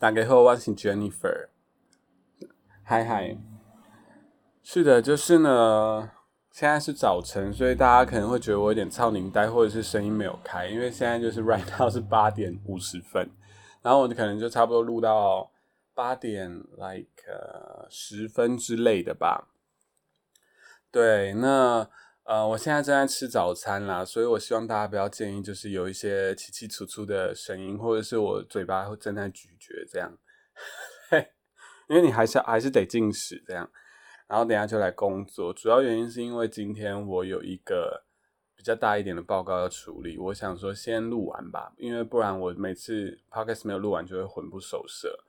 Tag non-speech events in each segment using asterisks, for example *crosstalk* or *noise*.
打给后，我是 Jennifer。嗨嗨，是的，就是呢，现在是早晨，所以大家可能会觉得我有点超龄呆，或者是声音没有开，因为现在就是 *laughs* right now 是八点五十分，然后我可能就差不多录到八点 like 十分之类的吧。对，那呃，我现在正在吃早餐啦，所以我希望大家不要介意，就是有一些起起楚楚的声音，或者是我嘴巴会正在咀嚼这样。*laughs* 因为你还是还是得进食这样，然后等下就来工作。主要原因是因为今天我有一个比较大一点的报告要处理，我想说先录完吧，因为不然我每次 podcast 没有录完就会魂不守舍。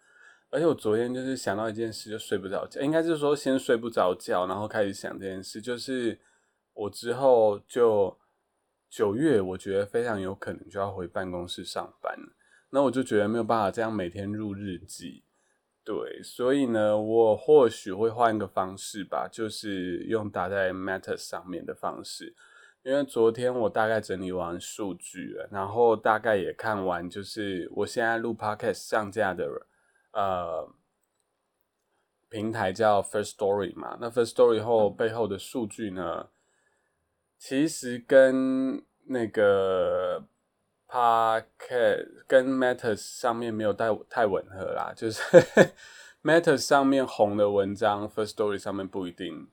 而且我昨天就是想到一件事就睡不着觉，应该是说先睡不着觉，然后开始想这件事，就是我之后就九月，我觉得非常有可能就要回办公室上班，那我就觉得没有办法这样每天录日记。对，所以呢，我或许会换一个方式吧，就是用打在 Matter 上面的方式。因为昨天我大概整理完数据了，然后大概也看完，就是我现在录 Podcast 上架的呃平台叫 First Story 嘛。那 First Story 后背后的数据呢，其实跟那个。Podcast 跟 Matters 上面没有太太吻合啦，就是 *laughs* Matters 上面红的文章，First Story 上面不一定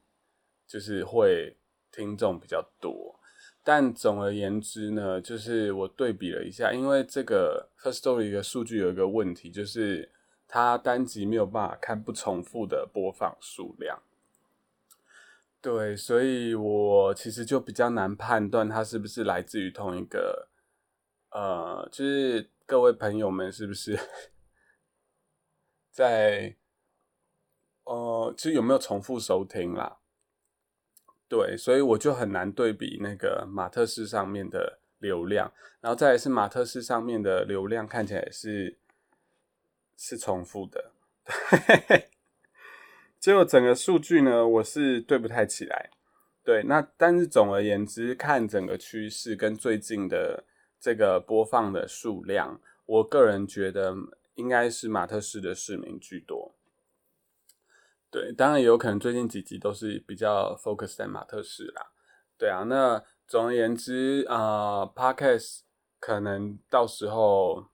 就是会听众比较多。但总而言之呢，就是我对比了一下，因为这个 First Story 的数据有一个问题，就是它单集没有办法看不重复的播放数量。对，所以我其实就比较难判断它是不是来自于同一个。呃，就是各位朋友们，是不是在呃，其实有没有重复收听啦？对，所以我就很难对比那个马特斯上面的流量，然后再是马特斯上面的流量看起来是是重复的，*laughs* 结果整个数据呢，我是对不太起来。对，那但是总而言之，看整个趋势跟最近的。这个播放的数量，我个人觉得应该是马特市的市民居多。对，当然也有可能最近几集都是比较 focus 在马特市啦。对啊，那总而言之啊，podcast 可能到时候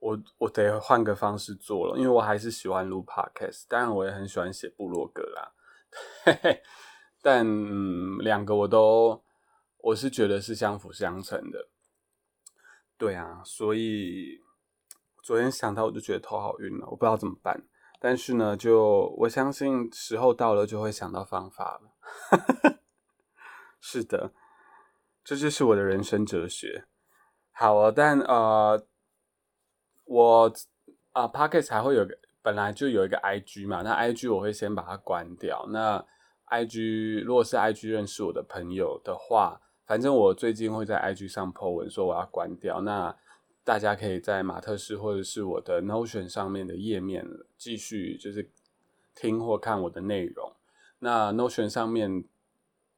我我得换个方式做了，因为我还是喜欢录 podcast，当然我也很喜欢写部落格啦。*laughs* 但两个我都我是觉得是相辅相成的。对啊，所以昨天想到我就觉得头好晕了，我不知道怎么办。但是呢，就我相信时候到了就会想到方法了。*laughs* 是的，这就是我的人生哲学。好啊，但呃，我啊 p o c k e t 还会有个本来就有一个 IG 嘛，那 IG 我会先把它关掉。那 IG 如果是 IG 认识我的朋友的话。反正我最近会在 IG 上 po 文说我要关掉，那大家可以在马特斯或者是我的 Notion 上面的页面继续就是听或看我的内容。那 Notion 上面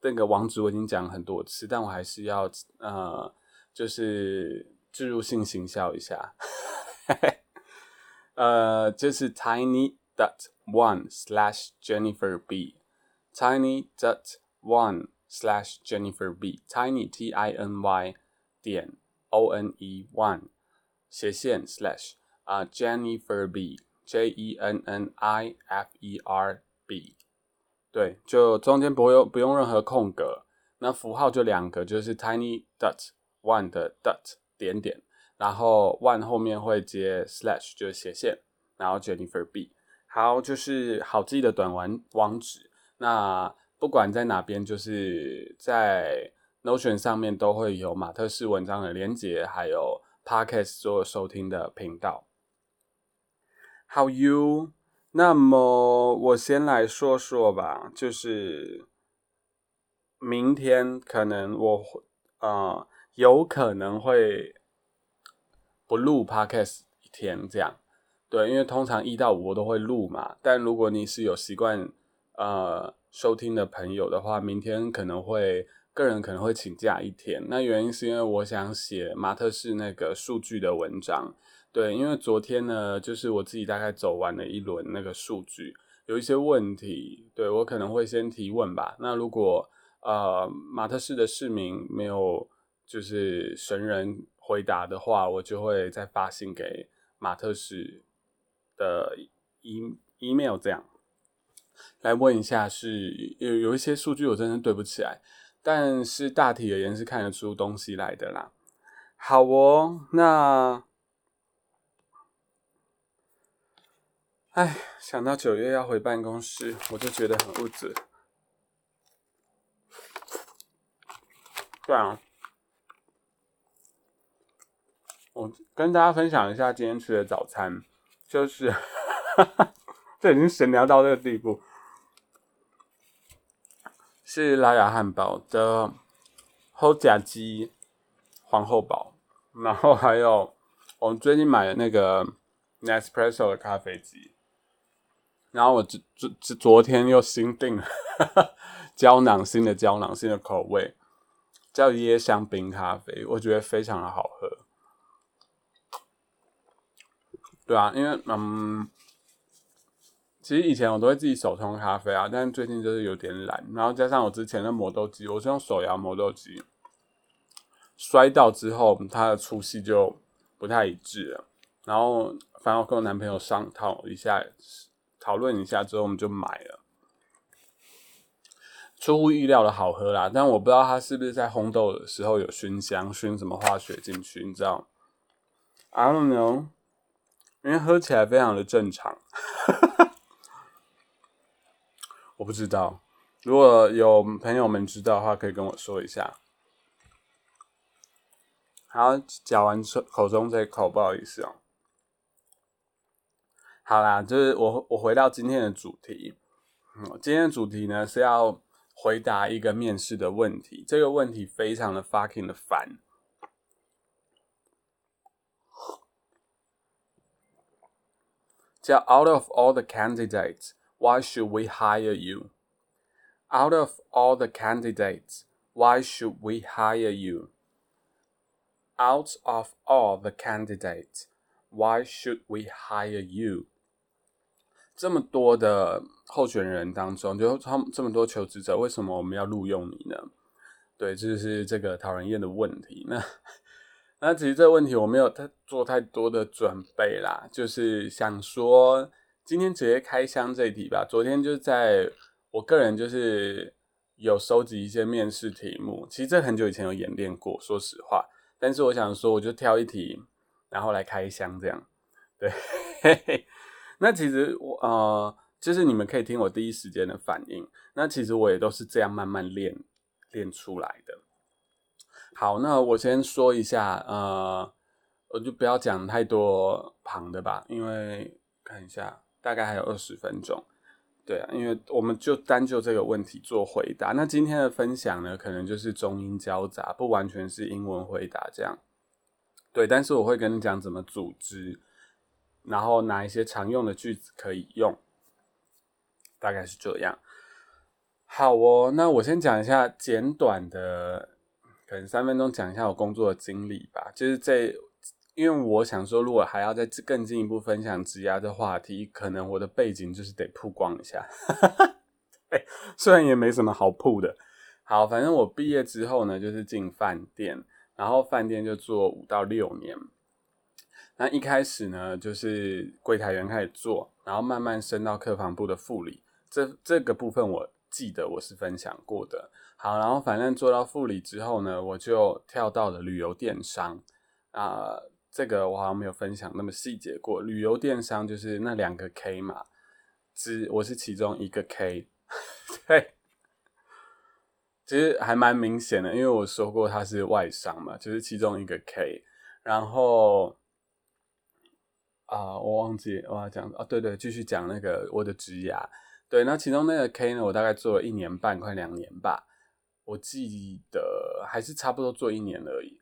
那个网址我已经讲很多次，但我还是要呃，就是植入性行销一下，呃，就是 tiny dot one slash Jennifer B，tiny dot one。slash Jennifer B tiny T I N Y 点 O N E one 斜线 slash 啊 Jennifer B J E N N I F E R B 对，就中间不用不用任何空格，那符号就两个，就是 tiny dot one 的 dot 点点，然后 one 后面会接 slash 就是斜线，然后 Jennifer B 好，就是好记的短网网址那。不管在哪边，就是在 Notion 上面都会有马特式文章的连接，还有 Podcast 做收听的频道。How you？那么我先来说说吧，就是明天可能我啊有可能会不录 Podcast 一天这样，对，因为通常一到五我都会录嘛。但如果你是有习惯，呃。收听的朋友的话，明天可能会个人可能会请假一天。那原因是因为我想写马特式那个数据的文章。对，因为昨天呢，就是我自己大概走完了一轮那个数据，有一些问题，对我可能会先提问吧。那如果呃马特市的市民没有就是神人回答的话，我就会再发信给马特市的 e email 这样来问一下，是有有一些数据我真的对不起来，但是大体而言是看得出东西来的啦。好哦，那。哎，想到九月要回办公室，我就觉得很物质。对啊，我跟大家分享一下今天吃的早餐，就是 *laughs* 这已经闲聊到这个地步，是拉雅汉堡的后甲鸡皇后堡，然后还有我们最近买的那个 Nespresso 的咖啡机。然后我昨昨昨天又新订了胶囊新的胶囊新的口味，叫椰香冰咖啡，我觉得非常的好喝。对啊，因为嗯，其实以前我都会自己手冲咖啡啊，但是最近就是有点懒，然后加上我之前的磨豆机，我是用手摇磨豆机，摔到之后它的粗细就不太一致了，然后反正我跟我男朋友商讨一下。讨论一下之后，我们就买了。出乎意料的好喝啦，但我不知道它是不是在烘豆的时候有熏香，熏什么化学进去，你知道？I don't know，因为喝起来非常的正常。*laughs* 我不知道，如果有朋友们知道的话，可以跟我说一下。好，嚼完口中这口，不好意思哦。好啦，就是我我回到今天的主题，嗯，今天的主题呢是要回答一个面试的问题，这个问题非常的 fucking 的烦，叫 Out of all the candidates, why should we hire you? Out of all the candidates, why should we hire you? Out of all the candidates, why should we hire you? 这么多的候选人当中，就他们这么多求职者，为什么我们要录用你呢？对，这就是这个讨人厌的问题。那 那其实这个问题我没有太做太多的准备啦，就是想说今天直接开箱这一题吧。昨天就在我个人就是有收集一些面试题目，其实这很久以前有演练过，说实话。但是我想说，我就挑一题，然后来开箱这样。对。*laughs* 那其实我呃，就是你们可以听我第一时间的反应。那其实我也都是这样慢慢练练出来的。好，那我先说一下，呃，我就不要讲太多旁的吧，因为看一下大概还有二十分钟。对啊，因为我们就单就这个问题做回答。那今天的分享呢，可能就是中英交杂，不完全是英文回答这样。对，但是我会跟你讲怎么组织。然后哪一些常用的句子可以用，大概是这样。好哦，那我先讲一下简短的，可能三分钟讲一下我工作的经历吧。就是这，因为我想说，如果还要再更进一步分享职涯的话题，可能我的背景就是得曝光一下。*laughs* 哎，虽然也没什么好曝的。好，反正我毕业之后呢，就是进饭店，然后饭店就做五到六年。那一开始呢，就是柜台员开始做，然后慢慢升到客房部的副理。这这个部分我记得我是分享过的。好，然后反正做到副理之后呢，我就跳到了旅游电商。啊，这个我好像没有分享那么细节过。旅游电商就是那两个 K 嘛，只我是其中一个 K。*laughs* 对，其实还蛮明显的，因为我说过它是外商嘛，就是其中一个 K，然后。啊，我忘记我要讲啊，对对，继续讲那个我的职涯。对，那其中那个 K 呢，我大概做了一年半，快两年吧。我记得还是差不多做一年而已，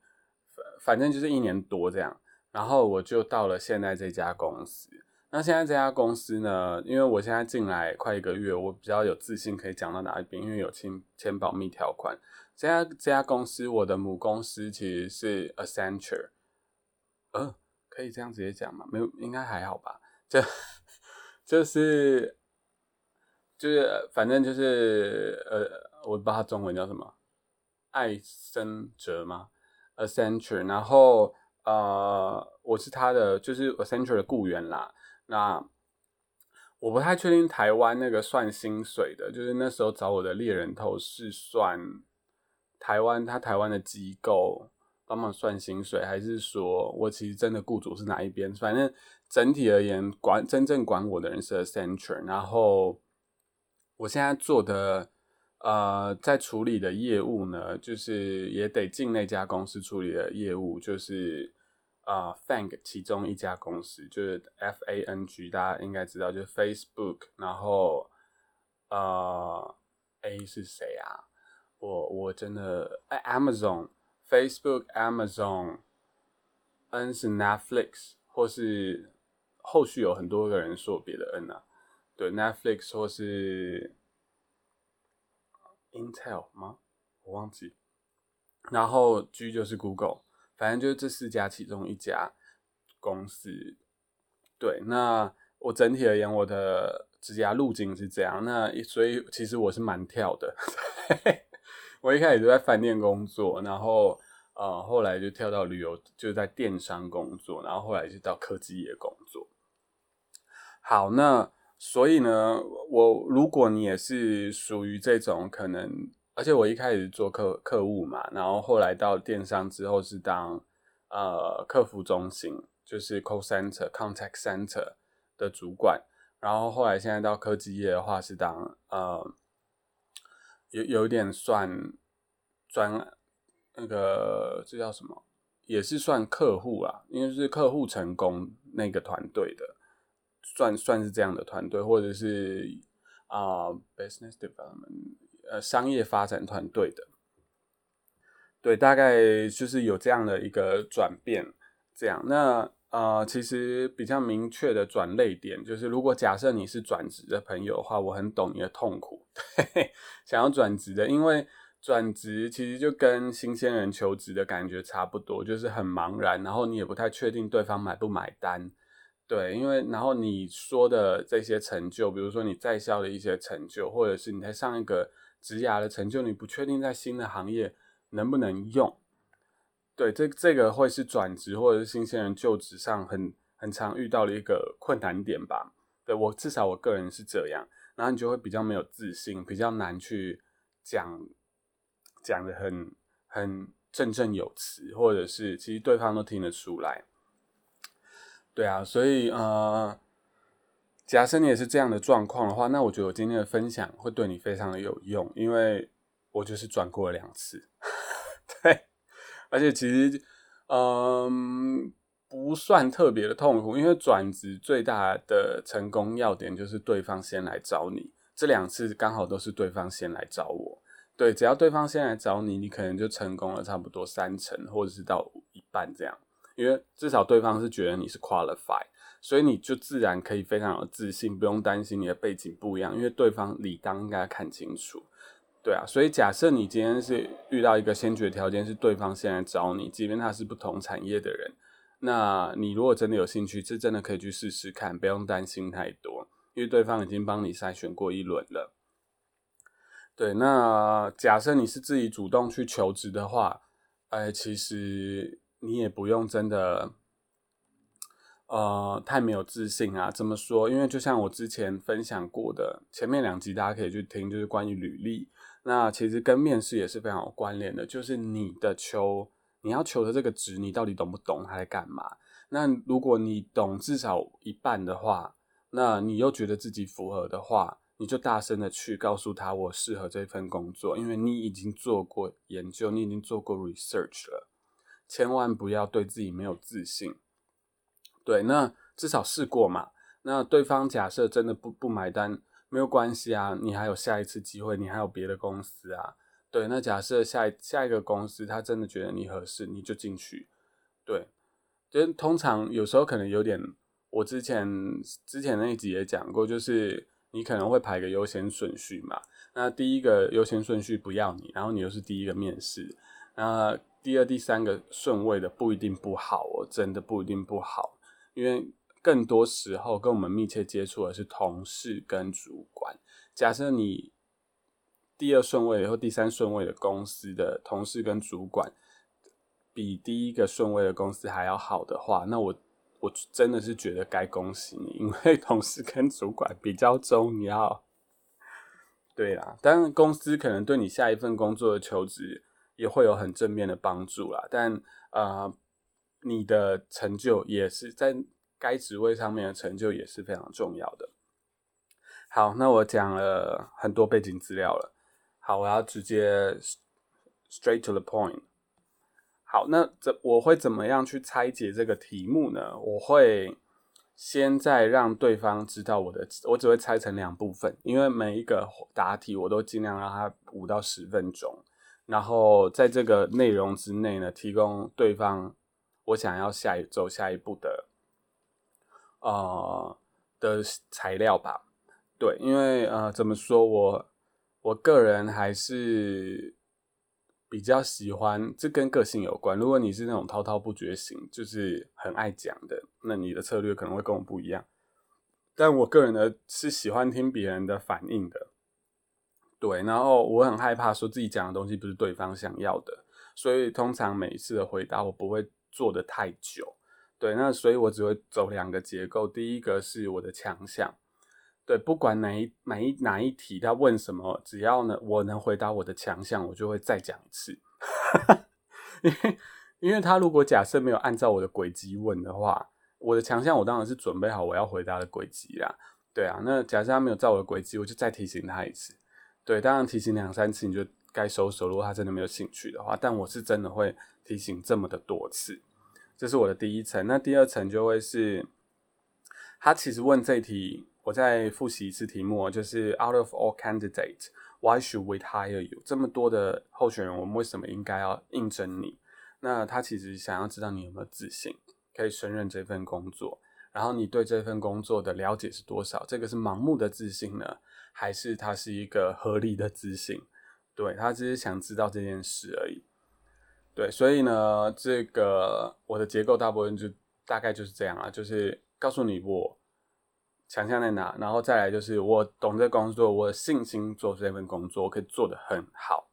反反正就是一年多这样。然后我就到了现在这家公司。那现在这家公司呢，因为我现在进来快一个月，我比较有自信可以讲到哪一边，因为有签签保密条款。这家这家公司，我的母公司其实是 Accenture。呃。可以这样直接讲吗？没有，应该还好吧。就 *laughs* 就是就是反正就是呃，我不知道它中文叫什么，艾森哲吗？Accenture，然后呃，我是他的就是 Accenture 的雇员啦。那我不太确定台湾那个算薪水的，就是那时候找我的猎人头是算台湾他台湾的机构帮忙算薪水，还是说我其实真的雇主是哪一边？反正整体而言，管真正管我的人是 Accenture，然后我现在做的呃在处理的业务呢，就是也得进那家公司处理的业务，就是。啊，Fang 其中一家公司就是 F A N G，大家应该知道，就是 Facebook。然后，呃，A 是谁啊？我我真的哎，Amazon，Facebook，Amazon，N 是 Netflix，或是后续有很多个人说别的 N 啊，对，Netflix 或是 Intel 吗？我忘记。然后 G 就是 Google。反正就是这四家其中一家公司，对。那我整体而言，我的职涯路径是这样。那所以其实我是蛮跳的。*laughs* 我一开始就在饭店工作，然后呃后来就跳到旅游，就在电商工作，然后后来就到科技业工作。好，那所以呢，我如果你也是属于这种可能。而且我一开始做客客户嘛，然后后来到电商之后是当呃客服中心，就是 call center、contact center 的主管，然后后来现在到科技业的话是当呃有有点算专那个这叫什么，也是算客户啊，因为是客户成功那个团队的，算算是这样的团队，或者是啊 business development。呃，商业发展团队的，对，大概就是有这样的一个转变，这样。那呃，其实比较明确的转类点，就是如果假设你是转职的朋友的话，我很懂你的痛苦，对，*laughs* 想要转职的，因为转职其实就跟新鲜人求职的感觉差不多，就是很茫然，然后你也不太确定对方买不买单，对，因为然后你说的这些成就，比如说你在校的一些成就，或者是你在上一个。职涯的成就，你不确定在新的行业能不能用，对，这这个会是转职或者是新鲜人就职上很很常遇到的一个困难点吧。对我至少我个人是这样，然后你就会比较没有自信，比较难去讲讲的很很振振有词，或者是其实对方都听得出来。对啊，所以呃。假设你也是这样的状况的话，那我觉得我今天的分享会对你非常的有用，因为我就是转过了两次，*laughs* 对，而且其实嗯不算特别的痛苦，因为转职最大的成功要点就是对方先来找你，这两次刚好都是对方先来找我，对，只要对方先来找你，你可能就成功了差不多三成或者是到一半这样，因为至少对方是觉得你是 qualify。所以你就自然可以非常有自信，不用担心你的背景不一样，因为对方理当应该看清楚，对啊。所以假设你今天是遇到一个先决条件是对方现在找你，即便他是不同产业的人，那你如果真的有兴趣，这真的可以去试试看，不用担心太多，因为对方已经帮你筛选过一轮了。对，那假设你是自己主动去求职的话，哎，其实你也不用真的。呃，太没有自信啊？怎么说？因为就像我之前分享过的，前面两集大家可以去听，就是关于履历。那其实跟面试也是非常有关联的，就是你的求，你要求的这个职，你到底懂不懂他在干嘛？那如果你懂至少一半的话，那你又觉得自己符合的话，你就大声的去告诉他，我适合这份工作，因为你已经做过研究，你已经做过 research 了。千万不要对自己没有自信。对，那至少试过嘛。那对方假设真的不不买单，没有关系啊，你还有下一次机会，你还有别的公司啊。对，那假设下下一个公司他真的觉得你合适，你就进去。对，就通常有时候可能有点，我之前之前那一集也讲过，就是你可能会排个优先顺序嘛。那第一个优先顺序不要你，然后你又是第一个面试，那第二、第三个顺位的不一定不好哦，真的不一定不好，因为更多时候跟我们密切接触的是同事跟主管。假设你第二顺位或第三顺位的公司的同事跟主管比第一个顺位的公司还要好的话，那我我真的是觉得该恭喜你，因为同事跟主管比较重要。对啦，当然公司可能对你下一份工作的求职也会有很正面的帮助啦，但呃，你的成就也是在该职位上面的成就也是非常重要的。好，那我讲了很多背景资料了，好，我要直接 straight to the point。好，那怎我会怎么样去拆解这个题目呢？我会。先在让对方知道我的，我只会拆成两部分，因为每一个答题我都尽量让他五到十分钟，然后在这个内容之内呢，提供对方我想要下一走下一步的，呃的材料吧。对，因为呃怎么说，我我个人还是。比较喜欢，这跟个性有关。如果你是那种滔滔不绝型，就是很爱讲的，那你的策略可能会跟我不一样。但我个人呢，是喜欢听别人的反应的。对，然后我很害怕说自己讲的东西不是对方想要的，所以通常每一次的回答我不会做的太久。对，那所以我只会走两个结构，第一个是我的强项。对，不管哪一哪一哪一题，他问什么，只要呢我能回答我的强项，我就会再讲一次。*laughs* 因为因为他如果假设没有按照我的轨迹问的话，我的强项我当然是准备好我要回答的轨迹啦。对啊，那假设他没有照我的轨迹，我就再提醒他一次。对，当然提醒两三次你就该收手。如果他真的没有兴趣的话，但我是真的会提醒这么的多次。这是我的第一层，那第二层就会是他其实问这题。我再复习一次题目，就是 Out of all candidates, why should we hire you？这么多的候选人，我们为什么应该要应征你？那他其实想要知道你有没有自信，可以胜任这份工作，然后你对这份工作的了解是多少？这个是盲目的自信呢，还是他是一个合理的自信？对他只是想知道这件事而已。对，所以呢，这个我的结构大部分就大概就是这样啊，就是告诉你我。强项在哪？然后再来就是我懂这工作，我有信心做这份工作，我可以做得很好。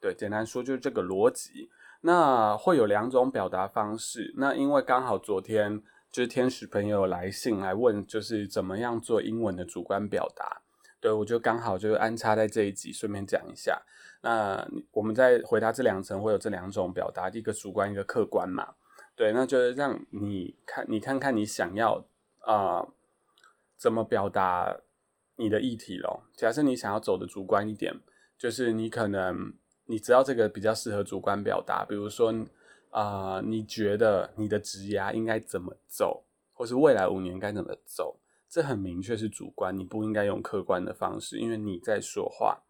对，简单说就是这个逻辑。那会有两种表达方式。那因为刚好昨天就是天使朋友来信来问，就是怎么样做英文的主观表达。对我就刚好就安插在这一集，顺便讲一下。那我们在回答这两层会有这两种表达，一个主观，一个客观嘛。对，那就是让你看，你看看你想要啊。怎么表达你的议题咯？假设你想要走的主观一点，就是你可能你知道这个比较适合主观表达，比如说啊，你觉得你的职涯应该怎么走，或是未来五年该怎么走，这很明确是主观，你不应该用客观的方式，因为你在说话，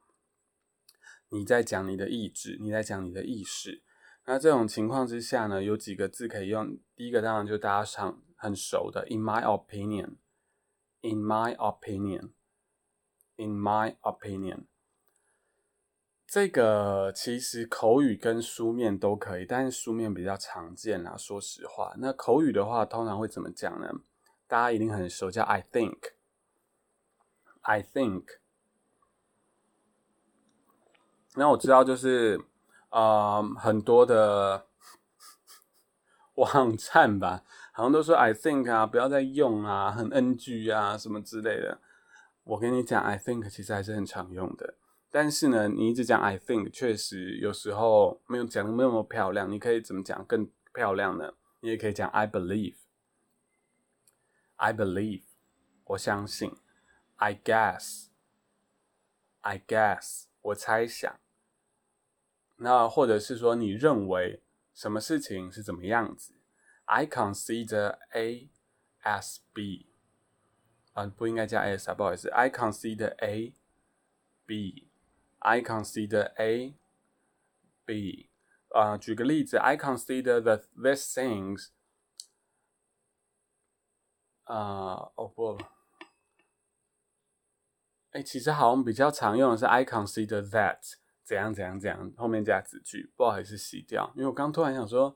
你在讲你的意志，你在讲你的意识。那这种情况之下呢，有几个字可以用，第一个当然就大家常很熟的，in my opinion。In my opinion, in my opinion，这个其实口语跟书面都可以，但是书面比较常见啦。说实话，那口语的话，通常会怎么讲呢？大家一定很熟，叫 I think, I think。那我知道，就是呃，很多的 *laughs* 网站吧。好像都说 I think 啊，不要再用啊，很 NG 啊，什么之类的。我跟你讲，I think 其实还是很常用的。但是呢，你一直讲 I think，确实有时候没有讲的那么漂亮。你可以怎么讲更漂亮呢？你也可以讲 I believe believe，I believe，我相信。I guess，I guess，我猜想。那或者是说，你认为什么事情是怎么样子？I consider A as B，啊，不应该加 S 啊，不好意思。I consider A B。I consider A B。啊，举个例子，I consider the these things。 啊，哦不，哎，其实好像比较常用的是 I consider that。怎样怎样怎样，后面加子句，不好意思洗掉，因为我刚突然想说，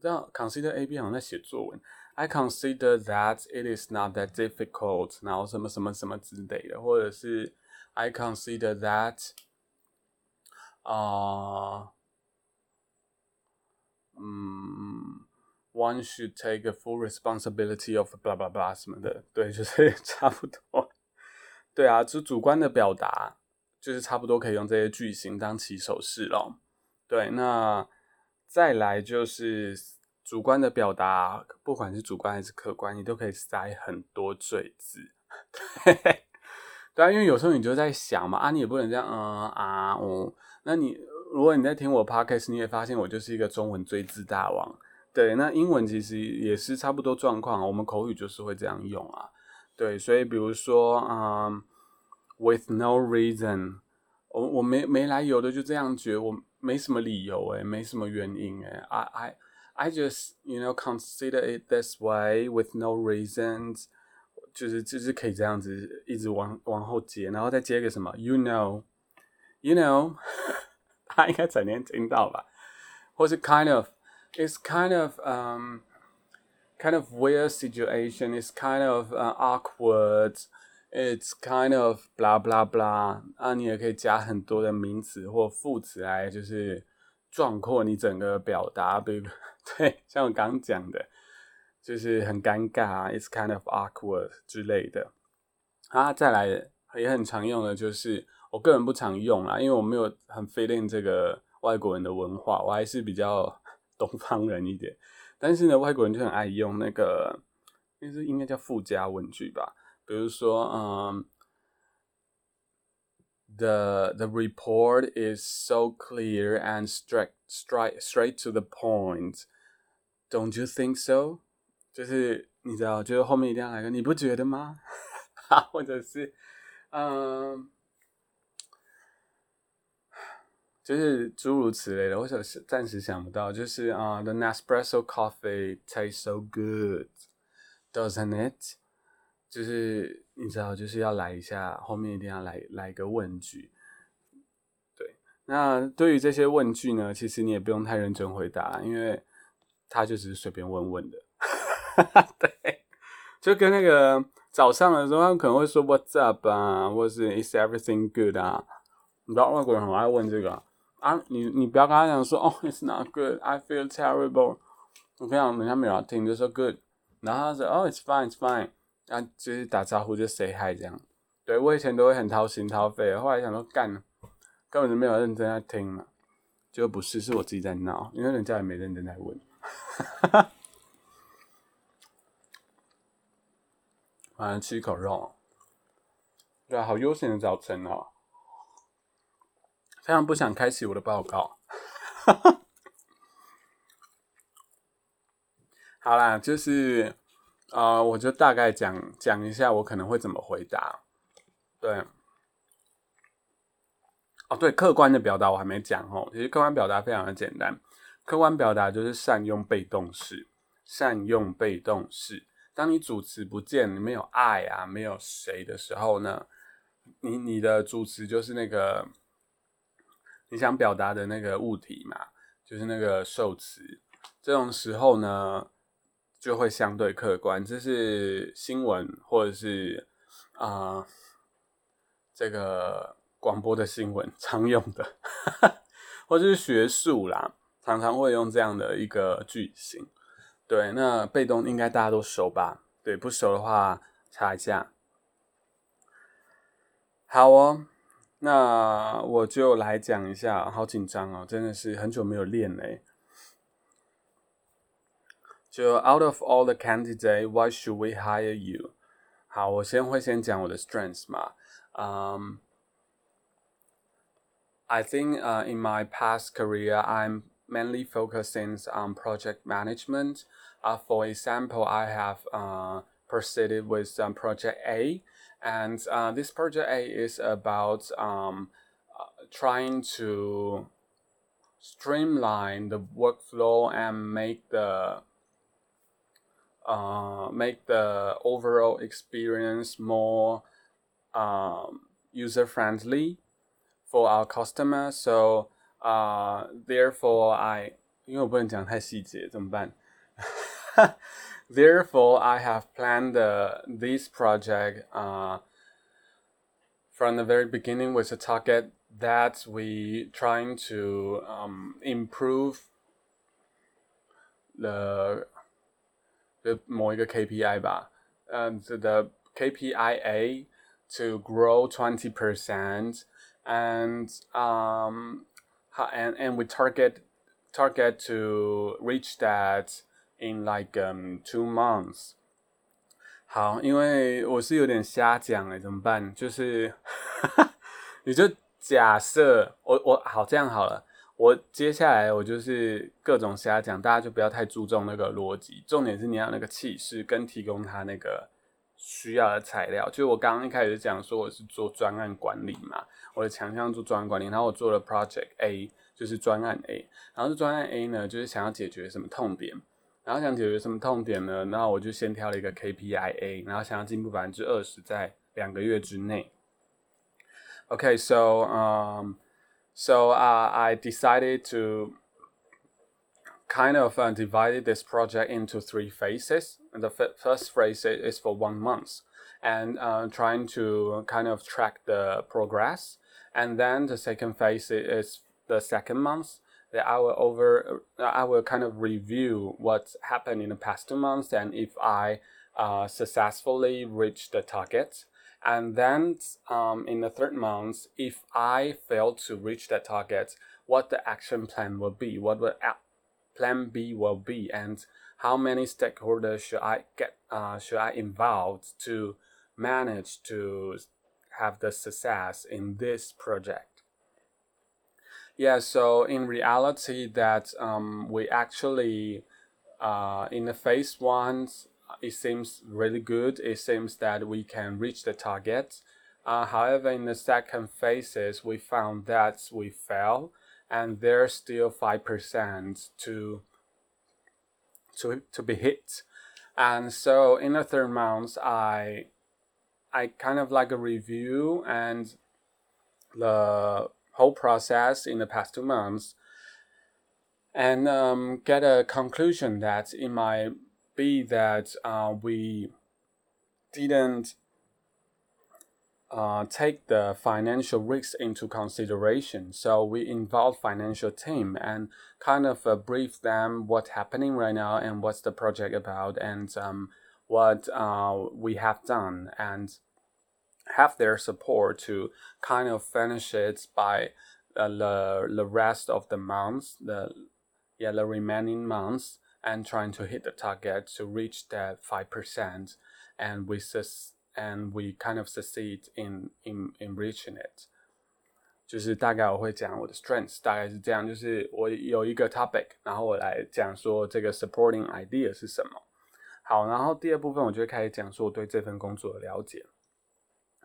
这样 consider A B 好像在写作文，I consider that it is not that difficult，然后什么什么什么之类的，或者是 I consider that，啊，嗯，one should take a full responsibility of blah blah blah 什么的，对，就是 *laughs* 差不多，对啊，就主观的表达。就是差不多可以用这些句型当起手式咯。对，那再来就是主观的表达，不管是主观还是客观，你都可以塞很多赘字。对，对啊，因为有时候你就在想嘛，啊，你也不能这样，嗯啊哦。那你如果你在听我 podcast，你也发现我就是一个中文赘字大王。对，那英文其实也是差不多状况，我们口语就是会这样用啊。对，所以比如说，嗯。With no reason，我我没没来由的就这样觉，我没什么理由诶，没什么原因诶。I I I just you know consider it this way with no reasons，就是就是可以这样子一直往往后接，然后再接个什么，you know，you know，*laughs* 他应该整天听到吧，或是 kind of It's kind of um kind of weird situation，it's kind of uh, awkward。It's kind of blah blah blah，啊，你也可以加很多的名词或副词来，就是壮阔你整个表达。比如，对，像我刚刚讲的，就是很尴尬，It's kind of awkward 之类的。啊，再来也很常用的就是，我个人不常用啦，因为我没有很 fit in 这个外国人的文化，我还是比较东方人一点。但是呢，外国人就很爱用那个，应该是应该叫附加问句吧。比如说，嗯，the *laughs* the report is so clear and straight straight straight to the point. Don't you think so？就是你知道，就是后面一定要来个，你不觉得吗？或者是，嗯， *laughs* 就是诸如此类的。我想暂时想不到，就是啊，the Nespresso coffee tastes so good, doesn't it？就是你知道，就是要来一下，后面一定要来来一个问句。对，那对于这些问句呢，其实你也不用太认真回答，因为他就只是随便问问的。*laughs* 对，就跟那个早上的时候，他们可能会说 "What's up" 啊，或是 "Is everything good" 啊。你知道外国人很爱问这个，啊你你不要跟他讲说哦，*laughs* It's not good, I feel terrible。我跟你讲，人家没有听，就说 Good，然后他说哦，It's fine, It's fine。然啊，就是打招呼就 say hi 这样，对我以前都会很掏心掏肺，后来想说干，根本就没有认真在听嘛，结果不是，是我自己在闹，因为人家也没认真在问。*laughs* 晚上吃一口肉，对啊，好悠闲的早晨哦，非常不想开启我的报告。好啦，就是。啊，我就大概讲讲一下，我可能会怎么回答。对，哦，对，客观的表达我还没讲哦。其实客观表达非常的简单，客观表达就是善用被动式，善用被动式。当你主词不见，你没有爱啊，没有谁的时候呢，你你的主词就是那个你想表达的那个物体嘛，就是那个受词。这种时候呢。就会相对客观，这是新闻或者是啊这个广播的新闻常用的，*laughs* 或者是学术啦，常常会用这样的一个句型。对，那被动应该大家都熟吧？对，不熟的话查一下。好哦，那我就来讲一下，好紧张哦，真的是很久没有练嘞。就 out of all the candidate, why should we hire you？好，我先会先讲我的 strengths 嘛。Um, I think uh, in my past career, I'm mainly focusing on project management. Uh, for example, I have uh, proceeded with um, project A, and uh, this project A is about um, uh, trying to streamline the workflow and make the uh, make the overall experience more um, user friendly. for our customer. So, uh, therefore, I 因为我不能讲太细节，怎么办 *laughs* ？Therefore, I have planned uh, this project uh, from the very beginning with a target that we trying to um, improve the the 某一个 KPI 吧，嗯、uh, the KPIA to grow twenty percent and um and and we target target to reach that in like um two months。好，因为我是有点瞎讲哎，怎么办？就是 *laughs* 你就假设我我好这样好了，我接下来我就是各种瞎讲，大家就不要太注重那个逻辑，重点是你要那个气势跟提供他那个需要的材料。就我刚刚一开始讲说我是做专案管理嘛，我的强项做专案管理，然后我做了 Project A，就是专案 A，然后这专案 A 呢，就是想要解决什么痛点。然后想解决什么痛点呢？那我就先挑了一个 KPIA，然后想要进步百分之二十，在两个月之内。Okay, so um, so uh, I decided to kind of uh, divided this project into three phases. And the first phase is for one month, and uh, trying to kind of track the progress. And then the second phase is the second month, that I will over I will kind of review what's happened in the past two months and if I uh, successfully reach the target. And then um, in the third month, if I fail to reach that target, what the action plan will be, what the plan B will be, and how many stakeholders should I get uh, should I involve to manage to have the success in this project. Yeah, so in reality, that um, we actually uh, in the phase one, it seems really good. It seems that we can reach the target. Uh, however, in the second phases, we found that we fell, and there's still five percent to to to be hit. And so in the third month, I I kind of like a review and the whole process in the past two months and um, get a conclusion that it might be that uh, we didn't uh, take the financial risks into consideration. So we involved financial team and kind of uh, brief them what's happening right now and what's the project about and um, what uh, we have done and have their support to kind of finish it by uh, the the rest of the months, the yeah the remaining months, and trying to hit the target to reach that five percent, and we sus and we kind of succeed in in in reaching it. 就是大概我会讲我的 strengths，大概是这样，就是我有一个 topic，然后我来讲说这个 supporting idea 是什么。好，然后第二部分我就会开始讲说我对这份工作的了解。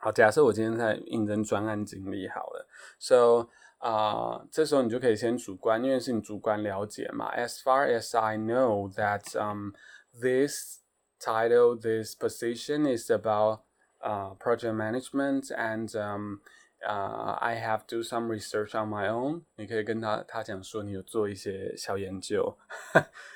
好，假设我今天在应征专案经理好了，so 啊、这时候你就可以先主观，因为是你主观了解嘛。As far as I know that um this title, this position is about uh project management and um uh I have do some research on my own。你可以跟他他讲说你有做一些小研究，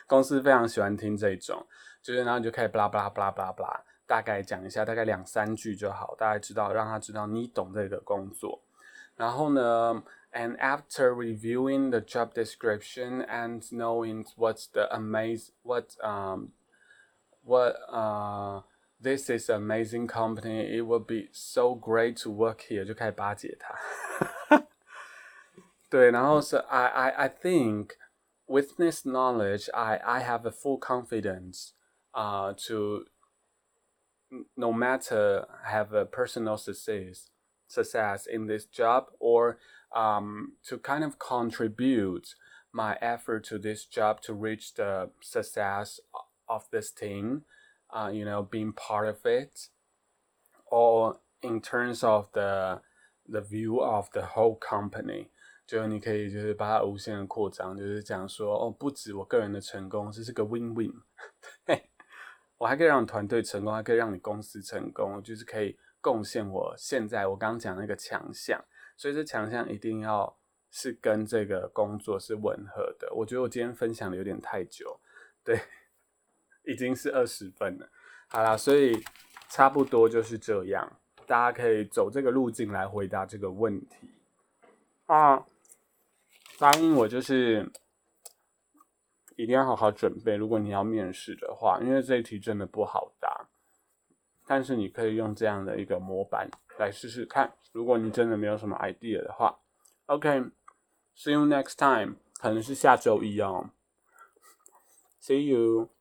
公司非常喜欢听这种，就是然后你就可以巴拉巴拉巴拉巴拉。大概讲一下，大概两三句就好，大概知道，让他知道你懂这个工作。然后呢，and after reviewing the job description and knowing what's the amaze what um what uh this is amazing company, it will be so great to work here，就开始巴结他。对，然后是 I *laughs* I I think with this knowledge, I I have a full confidence uh to no matter have a personal success success in this job or um, to kind of contribute my effort to this job to reach the success of this team uh, you know being part of it or in terms of the the view of the whole company 就你可以就是把它无限的扩张，就是讲说哦，不止我个人的成功，这是个 win-win。 *laughs* 我还可以让你团队成功，还可以让你公司成功，就是可以贡献我现在我刚刚讲那个强项。所以这强项一定要是跟这个工作是吻合的。我觉得我今天分享的有点太久，对，*laughs* 已经是二十分了。好啦，所以差不多就是这样，大家可以走这个路径来回答这个问题啊。答应我，就是一定要好好准备。如果你要面试的话，因为这一题真的不好答，但是你可以用这样的一个模板来试试看。如果你真的没有什么 idea 的话，OK，see you next time，可能是下周一哦。See you。